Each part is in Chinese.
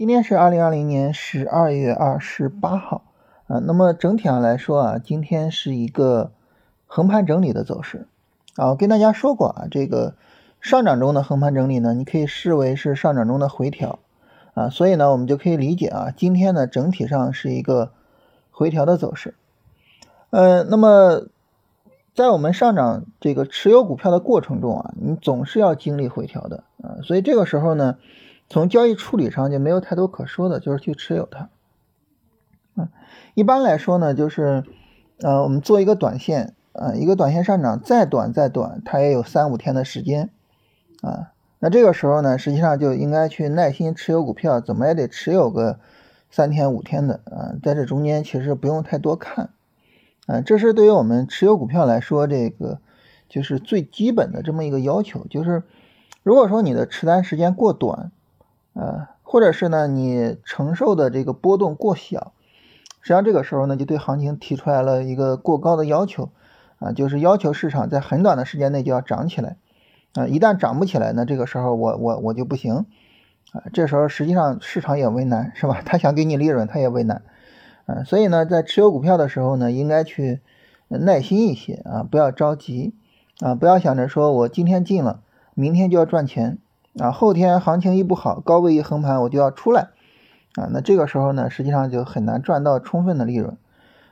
今天是二零二零年十二月二十八号啊，那么整体上来说啊，今天是一个横盘整理的走势啊。我跟大家说过啊，这个上涨中的横盘整理呢，你可以视为是上涨中的回调啊，所以呢，我们就可以理解啊，今天呢整体上是一个回调的走势。呃，那么在我们上涨这个持有股票的过程中啊，你总是要经历回调的啊，所以这个时候呢。从交易处理上就没有太多可说的，就是去持有它。嗯，一般来说呢，就是呃，我们做一个短线，啊，一个短线上涨再短再短，它也有三五天的时间，啊，那这个时候呢，实际上就应该去耐心持有股票，怎么也得持有个三天五天的，啊，在这中间其实不用太多看，啊，这是对于我们持有股票来说，这个就是最基本的这么一个要求，就是如果说你的持单时间过短，呃，或者是呢，你承受的这个波动过小，实际上这个时候呢，就对行情提出来了一个过高的要求，啊，就是要求市场在很短的时间内就要涨起来，啊，一旦涨不起来呢，这个时候我我我就不行，啊，这时候实际上市场也为难，是吧？他想给你利润，他也为难，啊，所以呢，在持有股票的时候呢，应该去耐心一些啊，不要着急，啊，不要想着说我今天进了，明天就要赚钱。啊，后天行情一不好，高位一横盘，我就要出来，啊，那这个时候呢，实际上就很难赚到充分的利润，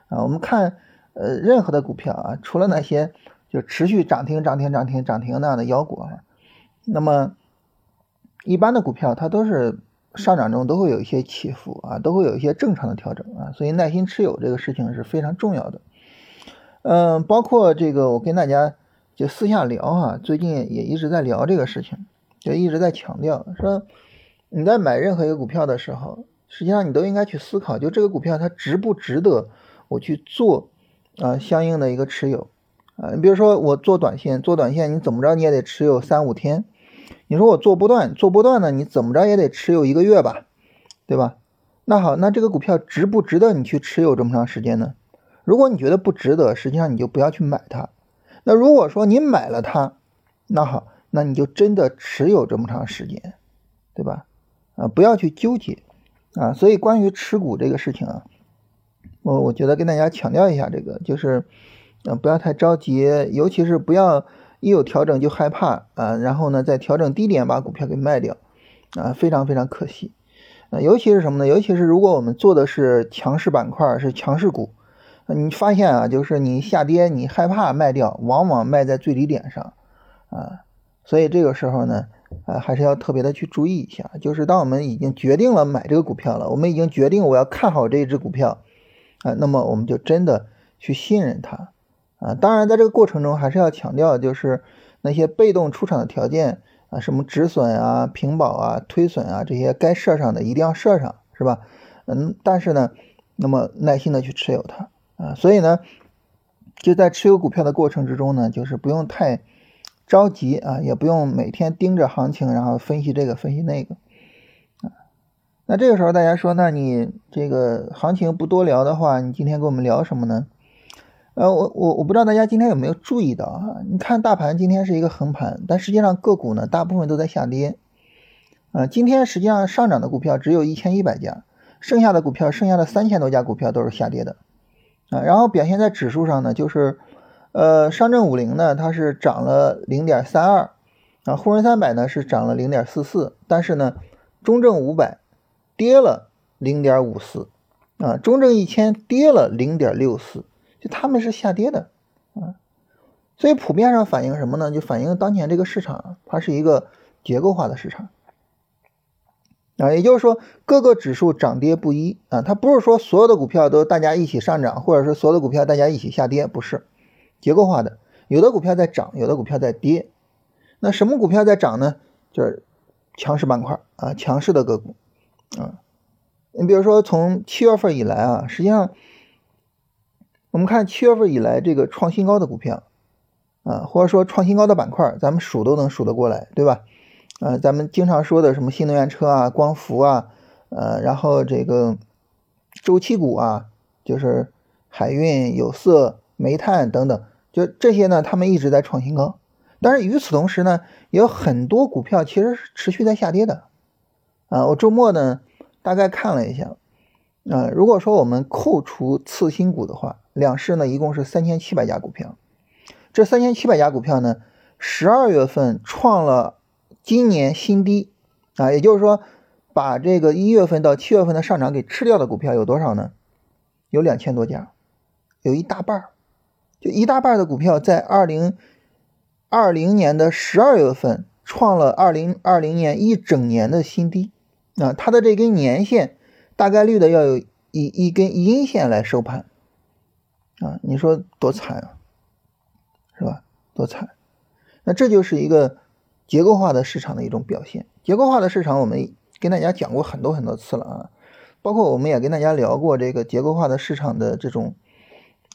啊，我们看，呃，任何的股票啊，除了那些就持续涨停、涨停、涨停、涨停那样的妖股啊，那么一般的股票它都是上涨中都会有一些起伏啊，都会有一些正常的调整啊，所以耐心持有这个事情是非常重要的，嗯，包括这个我跟大家就私下聊啊，最近也一直在聊这个事情。就一直在强调说，你在买任何一个股票的时候，实际上你都应该去思考，就这个股票它值不值得我去做啊相应的一个持有啊。你比如说我做短线，做短线你怎么着你也得持有三五天。你说我做波段，做波段呢你怎么着也得持有一个月吧，对吧？那好，那这个股票值不值得你去持有这么长时间呢？如果你觉得不值得，实际上你就不要去买它。那如果说你买了它，那好。那你就真的持有这么长时间，对吧？啊，不要去纠结啊。所以关于持股这个事情啊，我我觉得跟大家强调一下，这个就是，嗯，不要太着急，尤其是不要一有调整就害怕啊，然后呢，在调整低点把股票给卖掉啊，非常非常可惜啊。尤其是什么呢？尤其是如果我们做的是强势板块，是强势股，你发现啊，就是你下跌你害怕卖掉，往往卖在最低点上啊。所以这个时候呢，啊，还是要特别的去注意一下。就是当我们已经决定了买这个股票了，我们已经决定我要看好这一只股票，啊，那么我们就真的去信任它，啊，当然在这个过程中还是要强调，就是那些被动出场的条件啊，什么止损啊、平保啊、推损啊这些该设上的一定要设上，是吧？嗯，但是呢，那么耐心的去持有它，啊，所以呢，就在持有股票的过程之中呢，就是不用太。着急啊，也不用每天盯着行情，然后分析这个分析那个啊。那这个时候大家说，那你这个行情不多聊的话，你今天跟我们聊什么呢？呃，我我我不知道大家今天有没有注意到啊？你看大盘今天是一个横盘，但实际上个股呢大部分都在下跌。啊，今天实际上上涨的股票只有一千一百家，剩下的股票，剩下的三千多家股票都是下跌的啊。然后表现在指数上呢，就是。呃，上证五零呢，它是涨了零点三二，啊，沪深三百呢是涨了零点四四，但是呢，中证五百跌了零点五四，啊，中证一千跌了零点六四，就他们是下跌的，啊，所以普遍上反映什么呢？就反映当前这个市场它是一个结构化的市场，啊，也就是说各个指数涨跌不一，啊，它不是说所有的股票都大家一起上涨，或者是所有的股票大家一起下跌，不是。结构化的，有的股票在涨，有的股票在跌。那什么股票在涨呢？就是强势板块啊，强势的个股啊。你比如说，从七月份以来啊，实际上我们看七月份以来这个创新高的股票啊，或者说创新高的板块，咱们数都能数得过来，对吧？啊，咱们经常说的什么新能源车啊、光伏啊，呃，然后这个周期股啊，就是海运、有色。煤炭等等，就这些呢，他们一直在创新高。但是与此同时呢，也有很多股票其实是持续在下跌的。啊，我周末呢大概看了一下，啊，如果说我们扣除次新股的话，两市呢一共是三千七百家股票，这三千七百家股票呢，十二月份创了今年新低啊，也就是说，把这个一月份到七月份的上涨给吃掉的股票有多少呢？有两千多家，有一大半儿，就一大半的股票在二零二零年的十二月份创了二零二零年一整年的新低啊，它的这根年线大概率的要有一一根阴线来收盘。啊，你说多惨啊，是吧？多惨！那这就是一个结构化的市场的一种表现。结构化的市场，我们跟大家讲过很多很多次了啊，包括我们也跟大家聊过这个结构化的市场的这种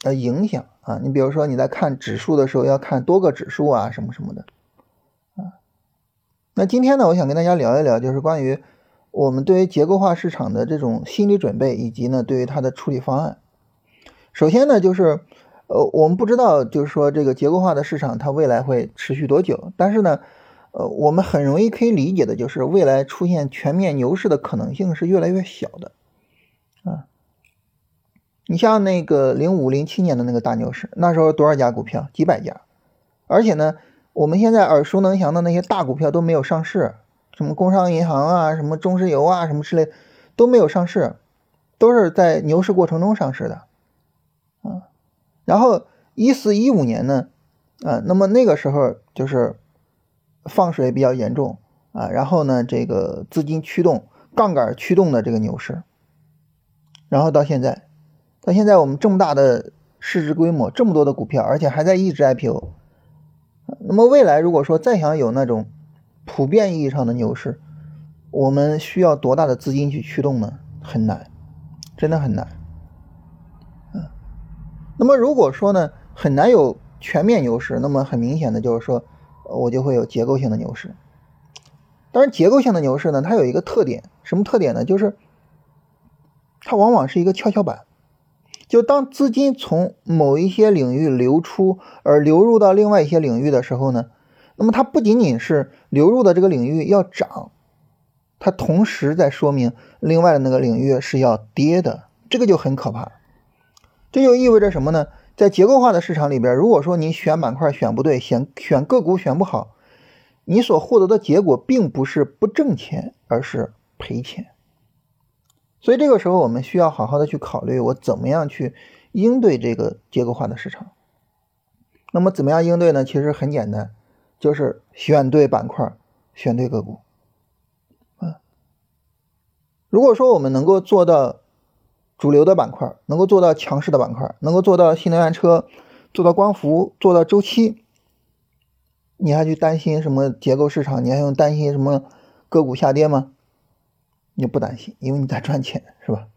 呃影响啊。你比如说你在看指数的时候，要看多个指数啊，什么什么的啊。那今天呢，我想跟大家聊一聊，就是关于我们对于结构化市场的这种心理准备，以及呢对于它的处理方案。首先呢，就是，呃，我们不知道，就是说这个结构化的市场它未来会持续多久。但是呢，呃，我们很容易可以理解的就是，未来出现全面牛市的可能性是越来越小的，啊，你像那个零五零七年的那个大牛市，那时候多少家股票？几百家，而且呢，我们现在耳熟能详的那些大股票都没有上市，什么工商银行啊，什么中石油啊，什么之类都没有上市，都是在牛市过程中上市的。啊，然后一四一五年呢，啊，那么那个时候就是放水比较严重啊，然后呢，这个资金驱动、杠杆驱动的这个牛市，然后到现在，到现在我们这么大的市值规模，这么多的股票，而且还在一直 IPO，那么未来如果说再想有那种普遍意义上的牛市，我们需要多大的资金去驱动呢？很难，真的很难。嗯那么如果说呢，很难有全面牛市，那么很明显的就是说，我就会有结构性的牛市。当然，结构性的牛市呢，它有一个特点，什么特点呢？就是它往往是一个跷跷板，就当资金从某一些领域流出而流入到另外一些领域的时候呢，那么它不仅仅是流入的这个领域要涨，它同时在说明另外的那个领域是要跌的，这个就很可怕。这就意味着什么呢？在结构化的市场里边，如果说你选板块选不对，选选个股选不好，你所获得的结果并不是不挣钱，而是赔钱。所以这个时候，我们需要好好的去考虑，我怎么样去应对这个结构化的市场。那么怎么样应对呢？其实很简单，就是选对板块，选对个股。啊，如果说我们能够做到。主流的板块能够做到强势的板块，能够做到新能源车，做到光伏，做到周期，你还去担心什么结构市场？你还用担心什么个股下跌吗？你不担心，因为你在赚钱，是吧？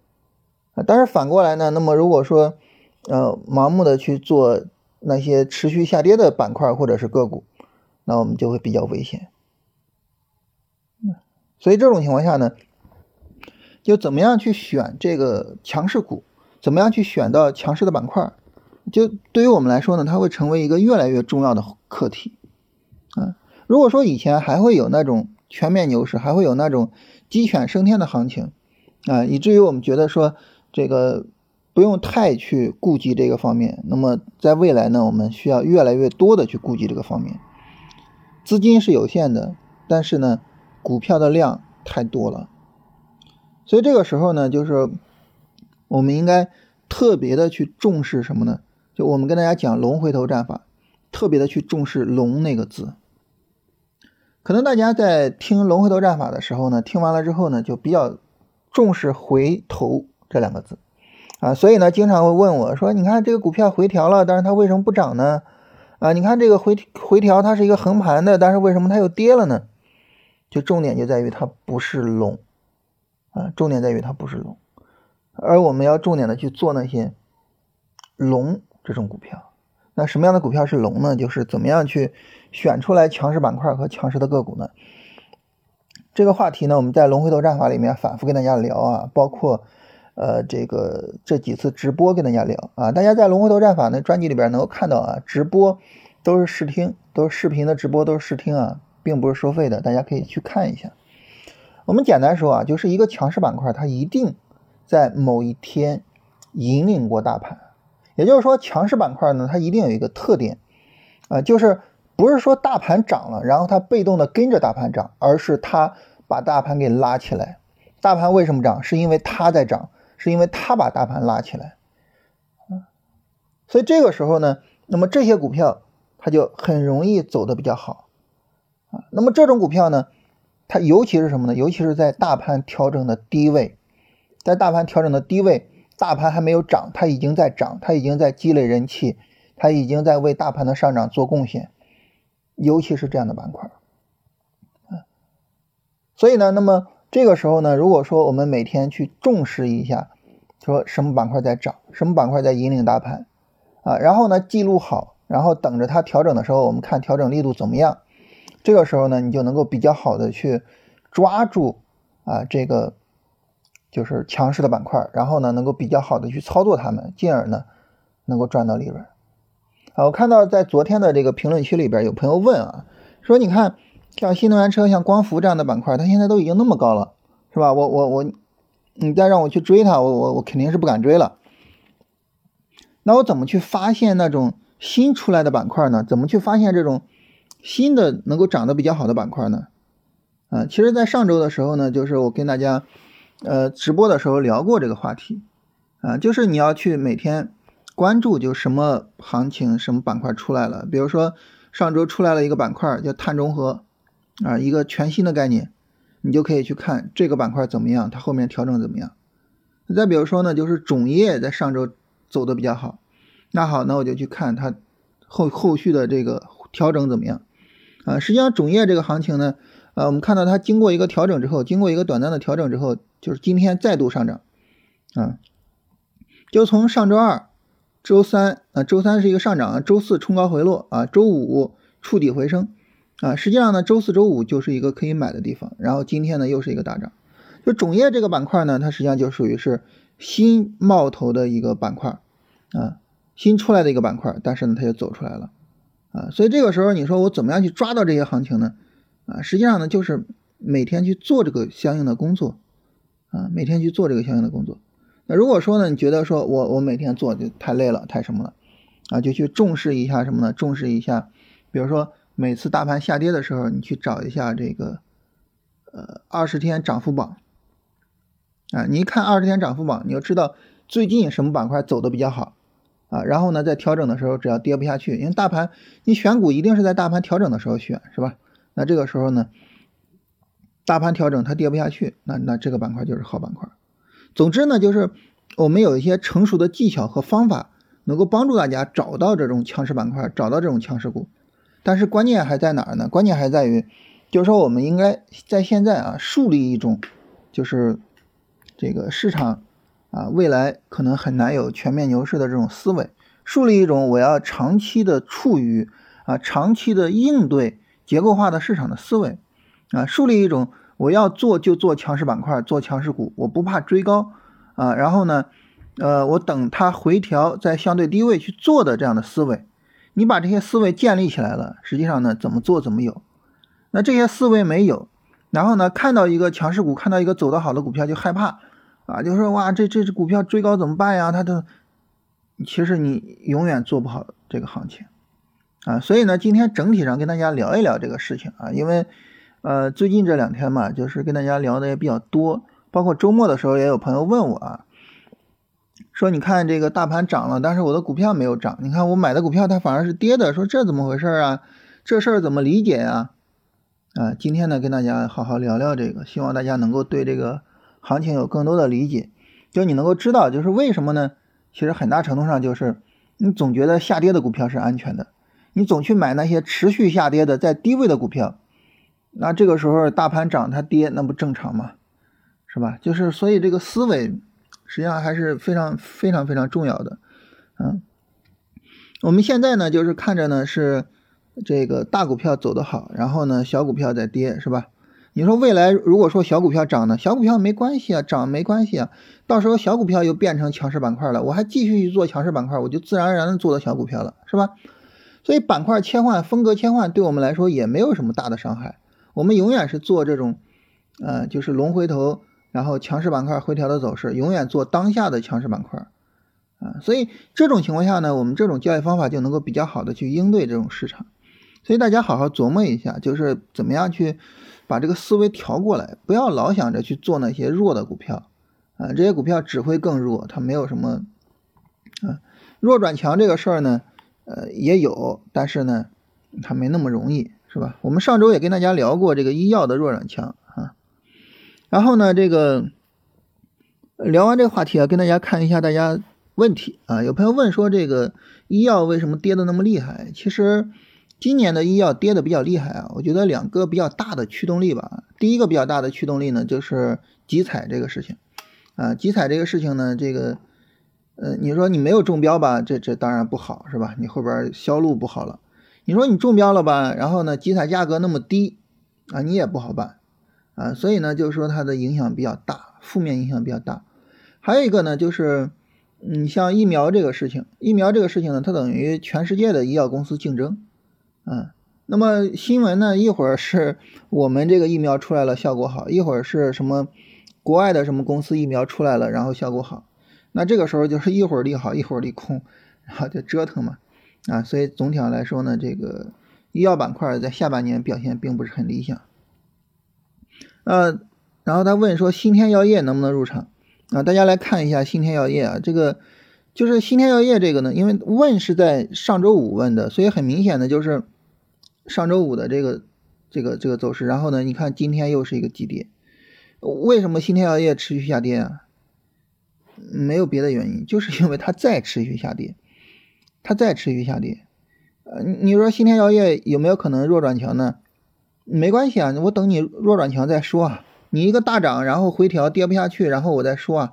啊，但是反过来呢？那么如果说，呃，盲目的去做那些持续下跌的板块或者是个股，那我们就会比较危险。所以这种情况下呢？就怎么样去选这个强势股，怎么样去选到强势的板块，就对于我们来说呢，它会成为一个越来越重要的课题。啊，如果说以前还会有那种全面牛市，还会有那种鸡犬升天的行情，啊，以至于我们觉得说这个不用太去顾及这个方面。那么在未来呢，我们需要越来越多的去顾及这个方面。资金是有限的，但是呢，股票的量太多了。所以这个时候呢，就是我们应该特别的去重视什么呢？就我们跟大家讲龙回头战法，特别的去重视“龙”那个字。可能大家在听龙回头战法的时候呢，听完了之后呢，就比较重视“回头”这两个字啊，所以呢，经常会问我说：“你看这个股票回调了，但是它为什么不涨呢？啊，你看这个回回调，它是一个横盘的，但是为什么它又跌了呢？”就重点就在于它不是龙。啊，重点在于它不是龙，而我们要重点的去做那些龙这种股票。那什么样的股票是龙呢？就是怎么样去选出来强势板块和强势的个股呢？这个话题呢，我们在龙回头战法里面反复跟大家聊啊，包括呃这个这几次直播跟大家聊啊。大家在龙回头战法那专辑里边能够看到啊，直播都是试听，都是视频的直播，都是试听啊，并不是收费的，大家可以去看一下。我们简单说啊，就是一个强势板块，它一定在某一天引领过大盘。也就是说，强势板块呢，它一定有一个特点，啊，就是不是说大盘涨了，然后它被动的跟着大盘涨，而是它把大盘给拉起来。大盘为什么涨？是因为它在涨，是因为它把大盘拉起来。所以这个时候呢，那么这些股票它就很容易走的比较好，啊，那么这种股票呢，它尤其是什么呢？尤其是在大盘调整的低位，在大盘调整的低位。大盘还没有涨，它已经在涨，它已经在积累人气，它已经在为大盘的上涨做贡献，尤其是这样的板块，所以呢，那么这个时候呢，如果说我们每天去重视一下，说什么板块在涨，什么板块在引领大盘，啊，然后呢记录好，然后等着它调整的时候，我们看调整力度怎么样，这个时候呢，你就能够比较好的去抓住啊这个。就是强势的板块，然后呢，能够比较好的去操作它们，进而呢，能够赚到利润。啊，我看到在昨天的这个评论区里边有朋友问啊，说你看像新能源车、像光伏这样的板块，它现在都已经那么高了，是吧？我我我，你再让我去追它，我我我肯定是不敢追了。那我怎么去发现那种新出来的板块呢？怎么去发现这种新的能够涨得比较好的板块呢？啊，其实，在上周的时候呢，就是我跟大家。呃，直播的时候聊过这个话题，啊，就是你要去每天关注，就什么行情、什么板块出来了。比如说上周出来了一个板块叫碳中和，啊，一个全新的概念，你就可以去看这个板块怎么样，它后面调整怎么样。再比如说呢，就是种业在上周走的比较好，那好，那我就去看它后后续的这个调整怎么样。啊，实际上种业这个行情呢。呃，我们看到它经过一个调整之后，经过一个短暂的调整之后，就是今天再度上涨，啊，就从上周二、周三，啊，周三是一个上涨，周四冲高回落，啊，周五触底回升，啊，实际上呢，周四周五就是一个可以买的地方，然后今天呢又是一个大涨，就种业这个板块呢，它实际上就属于是新冒头的一个板块，啊，新出来的一个板块，但是呢，它就走出来了，啊，所以这个时候你说我怎么样去抓到这些行情呢？啊，实际上呢，就是每天去做这个相应的工作，啊，每天去做这个相应的工作。那如果说呢，你觉得说我我每天做就太累了，太什么了，啊，就去重视一下什么呢？重视一下，比如说每次大盘下跌的时候，你去找一下这个，呃，二十天涨幅榜，啊，你一看二十天涨幅榜，你就知道最近什么板块走的比较好，啊，然后呢，在调整的时候，只要跌不下去，因为大盘你选股一定是在大盘调整的时候选，是吧？那这个时候呢，大盘调整它跌不下去，那那这个板块就是好板块。总之呢，就是我们有一些成熟的技巧和方法，能够帮助大家找到这种强势板块，找到这种强势股。但是关键还在哪儿呢？关键还在于，就是说我们应该在现在啊，树立一种，就是这个市场啊未来可能很难有全面牛市的这种思维，树立一种我要长期的处于啊长期的应对。结构化的市场的思维，啊，树立一种我要做就做强势板块，做强势股，我不怕追高，啊，然后呢，呃，我等它回调在相对低位去做的这样的思维，你把这些思维建立起来了，实际上呢，怎么做怎么有。那这些思维没有，然后呢，看到一个强势股，看到一个走得好的股票就害怕，啊，就说哇，这这只股票追高怎么办呀？它的，其实你永远做不好这个行情。啊，所以呢，今天整体上跟大家聊一聊这个事情啊，因为，呃，最近这两天嘛，就是跟大家聊的也比较多，包括周末的时候也有朋友问我啊，说你看这个大盘涨了，但是我的股票没有涨，你看我买的股票它反而是跌的，说这怎么回事啊？这事儿怎么理解呀？啊，今天呢跟大家好好聊聊这个，希望大家能够对这个行情有更多的理解，就你能够知道就是为什么呢？其实很大程度上就是你总觉得下跌的股票是安全的。你总去买那些持续下跌的在低位的股票，那这个时候大盘涨它跌，那不正常吗？是吧？就是所以这个思维实际上还是非常非常非常重要的。嗯，我们现在呢就是看着呢是这个大股票走得好，然后呢小股票在跌，是吧？你说未来如果说小股票涨呢，小股票没关系啊，涨没关系啊，到时候小股票又变成强势板块了，我还继续去做强势板块，我就自然而然的做到小股票了，是吧？所以板块切换、风格切换对我们来说也没有什么大的伤害。我们永远是做这种呃，就是龙回头，然后强势板块回调的走势，永远做当下的强势板块，啊，所以这种情况下呢，我们这种交易方法就能够比较好的去应对这种市场。所以大家好好琢磨一下，就是怎么样去把这个思维调过来，不要老想着去做那些弱的股票，啊，这些股票只会更弱，它没有什么，啊，弱转强这个事儿呢，呃，也有，但是呢，它没那么容易，是吧？我们上周也跟大家聊过这个医药的弱转强啊，然后呢，这个聊完这个话题啊，跟大家看一下大家问题啊，有朋友问说这个医药为什么跌的那么厉害？其实。今年的医药跌的比较厉害啊，我觉得两个比较大的驱动力吧。第一个比较大的驱动力呢，就是集采这个事情，啊，集采这个事情呢，这个，呃，你说你没有中标吧，这这当然不好是吧？你后边销路不好了。你说你中标了吧，然后呢，集采价格那么低，啊，你也不好办，啊，所以呢，就是说它的影响比较大，负面影响比较大。还有一个呢，就是，嗯，像疫苗这个事情，疫苗这个事情呢，它等于全世界的医药公司竞争。嗯，那么新闻呢？一会儿是我们这个疫苗出来了，效果好；一会儿是什么国外的什么公司疫苗出来了，然后效果好。那这个时候就是一会儿利好，一会儿利空，然后就折腾嘛。啊，所以总体上来说呢，这个医药板块在下半年表现并不是很理想。呃，然后他问说新天药业能不能入场？啊，大家来看一下新天药业啊，这个就是新天药业这个呢，因为问是在上周五问的，所以很明显的就是。上周五的这个这个这个走势，然后呢，你看今天又是一个急跌，为什么新天药业持续下跌啊？没有别的原因，就是因为它再持续下跌，它再持续下跌，呃，你说新天药业有没有可能弱转强呢？没关系啊，我等你弱转强再说啊。你一个大涨，然后回调跌不下去，然后我再说啊。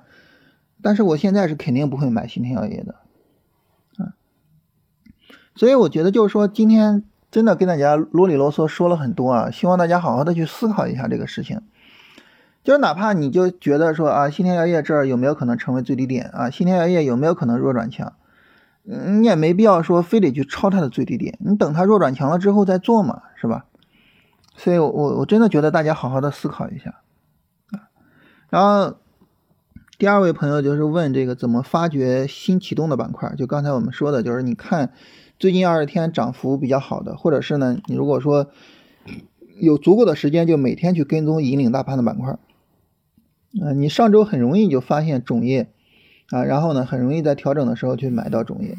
但是我现在是肯定不会买新天药业的，啊，所以我觉得就是说今天。真的跟大家啰里啰嗦说了很多啊，希望大家好好的去思考一下这个事情。就是哪怕你就觉得说啊，新天药业这儿有没有可能成为最低点啊？新天药业有没有可能弱转强？你也没必要说非得去抄它的最低点，你等它弱转强了之后再做嘛，是吧？所以，我我真的觉得大家好好的思考一下啊。然后第二位朋友就是问这个怎么发掘新启动的板块？就刚才我们说的，就是你看。最近二十天涨幅比较好的，或者是呢，你如果说有足够的时间，就每天去跟踪引领大盘的板块，啊，你上周很容易就发现种业啊，然后呢，很容易在调整的时候去买到种业。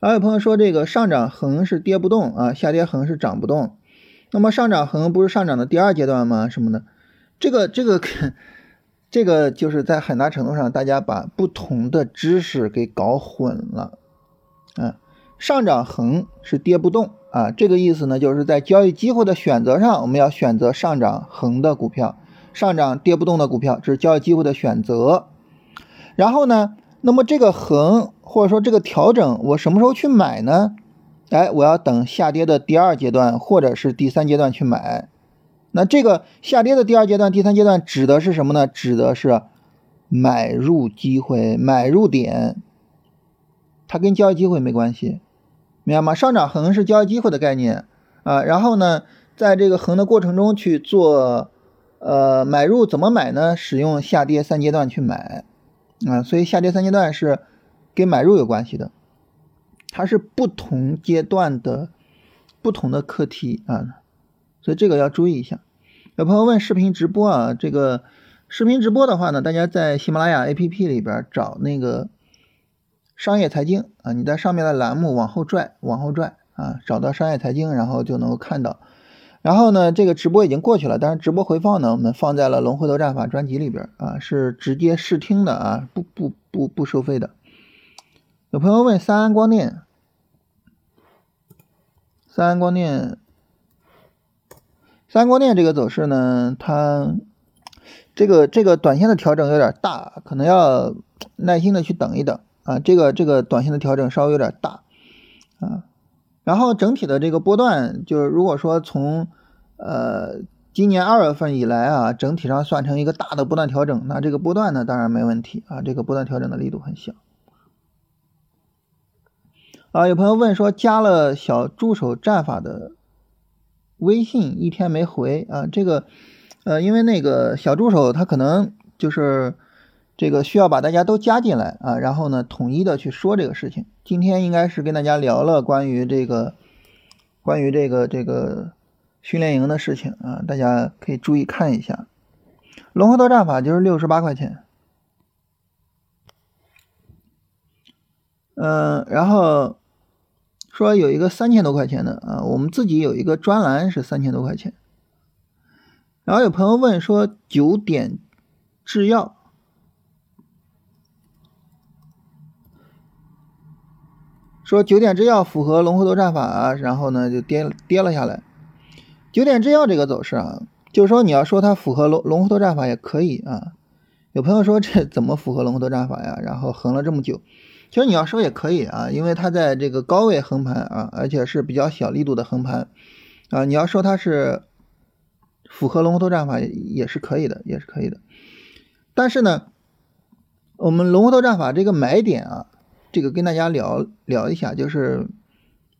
还有朋友说这个上涨横是跌不动啊，下跌横是涨不动，那么上涨横不是上涨的第二阶段吗？什么的，这个这个。这个就是在很大程度上，大家把不同的知识给搞混了，啊，上涨横是跌不动啊，这个意思呢，就是在交易机会的选择上，我们要选择上涨横的股票，上涨跌不动的股票，这是交易机会的选择。然后呢，那么这个横或者说这个调整，我什么时候去买呢？哎，我要等下跌的第二阶段或者是第三阶段去买。那这个下跌的第二阶段、第三阶段指的是什么呢？指的是买入机会、买入点，它跟交易机会没关系，明白吗？上涨横是交易机会的概念啊，然后呢，在这个横的过程中去做呃买入，怎么买呢？使用下跌三阶段去买啊，所以下跌三阶段是跟买入有关系的，它是不同阶段的不同的课题啊。所以这个要注意一下。有朋友问视频直播啊，这个视频直播的话呢，大家在喜马拉雅 APP 里边找那个商业财经啊，你在上面的栏目往后拽，往后拽啊，找到商业财经，然后就能够看到。然后呢，这个直播已经过去了，但是直播回放呢，我们放在了龙回头战法专辑里边啊，是直接试听的啊，不不不不收费的。有朋友问三安光电，三安光电。三安光电这个走势呢，它这个这个短线的调整有点大，可能要耐心的去等一等啊。这个这个短线的调整稍微有点大啊。然后整体的这个波段，就是如果说从呃今年二月份以来啊，整体上算成一个大的波段调整，那这个波段呢当然没问题啊，这个波段调整的力度很小。啊，有朋友问说加了小助手战法的。微信一天没回啊，这个呃，因为那个小助手他可能就是这个需要把大家都加进来啊，然后呢统一的去说这个事情。今天应该是跟大家聊了关于这个关于这个这个训练营的事情啊，大家可以注意看一下。龙河多战法就是六十八块钱，嗯，然后。说有一个三千多块钱的啊，我们自己有一个专栏是三千多块钱。然后有朋友问说九点制药，说九点制药符合龙回头战法啊，然后呢就跌跌了下来。九点制药这个走势啊，就是说你要说它符合龙龙回头战法也可以啊。有朋友说这怎么符合龙回头战法呀？然后横了这么久。其实你要说也可以啊，因为它在这个高位横盘啊，而且是比较小力度的横盘啊。你要说它是符合龙头战法也是可以的，也是可以的。但是呢，我们龙头战法这个买点啊，这个跟大家聊聊一下，就是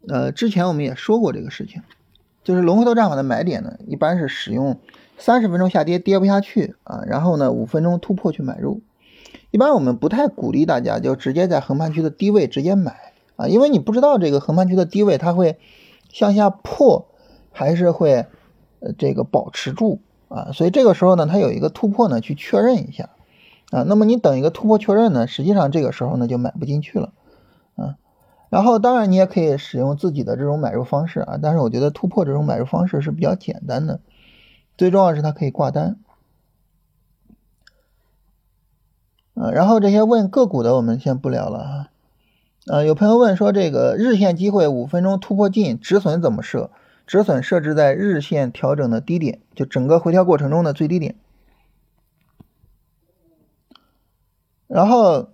呃，之前我们也说过这个事情，就是龙头战法的买点呢，一般是使用三十分钟下跌跌不下去啊，然后呢五分钟突破去买入。一般我们不太鼓励大家就直接在横盘区的低位直接买啊，因为你不知道这个横盘区的低位它会向下破还是会呃这个保持住啊，所以这个时候呢，它有一个突破呢去确认一下啊，那么你等一个突破确认呢，实际上这个时候呢就买不进去了啊，然后当然你也可以使用自己的这种买入方式啊，但是我觉得突破这种买入方式是比较简单的，最重要是它可以挂单。啊，然后这些问个股的我们先不聊了哈。啊，有朋友问说这个日线机会五分钟突破进止损怎么设？止损设置在日线调整的低点，就整个回调过程中的最低点。然后，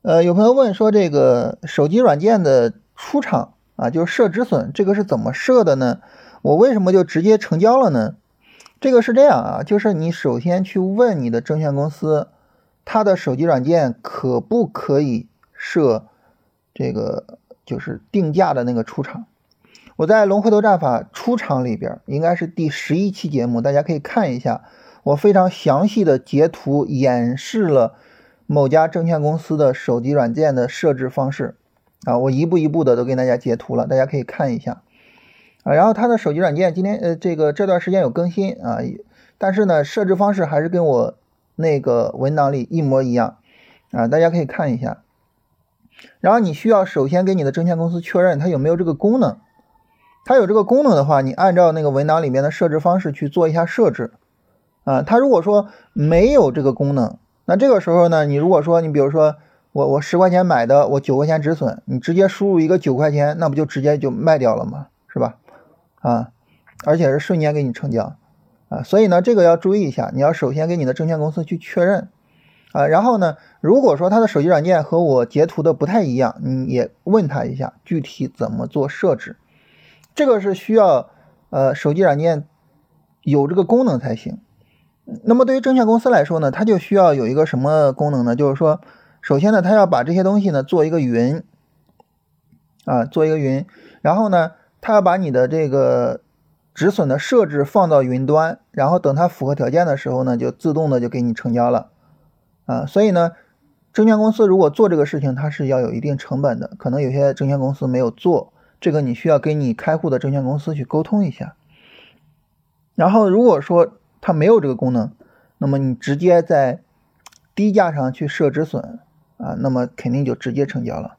呃，有朋友问说这个手机软件的出场啊，就是设止损，这个是怎么设的呢？我为什么就直接成交了呢？这个是这样啊，就是你首先去问你的证券公司。它的手机软件可不可以设这个就是定价的那个出厂？我在龙回头战法出厂里边，应该是第十一期节目，大家可以看一下，我非常详细的截图演示了某家证券公司的手机软件的设置方式啊，我一步一步的都给大家截图了，大家可以看一下啊。然后它的手机软件今天呃这个这段时间有更新啊，但是呢设置方式还是跟我。那个文档里一模一样啊，大家可以看一下。然后你需要首先给你的证券公司确认它有没有这个功能，它有这个功能的话，你按照那个文档里面的设置方式去做一下设置啊。它如果说没有这个功能，那这个时候呢，你如果说你比如说我我十块钱买的，我九块钱止损，你直接输入一个九块钱，那不就直接就卖掉了吗？是吧？啊，而且是瞬间给你成交。啊，所以呢，这个要注意一下，你要首先给你的证券公司去确认，啊，然后呢，如果说他的手机软件和我截图的不太一样，你也问他一下具体怎么做设置，这个是需要呃手机软件有这个功能才行。那么对于证券公司来说呢，它就需要有一个什么功能呢？就是说，首先呢，它要把这些东西呢做一个云，啊，做一个云，然后呢，它要把你的这个。止损的设置放到云端，然后等它符合条件的时候呢，就自动的就给你成交了，啊，所以呢，证券公司如果做这个事情，它是要有一定成本的，可能有些证券公司没有做，这个你需要跟你开户的证券公司去沟通一下。然后如果说它没有这个功能，那么你直接在低价上去设止损，啊，那么肯定就直接成交了，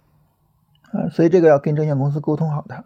啊，所以这个要跟证券公司沟通好的。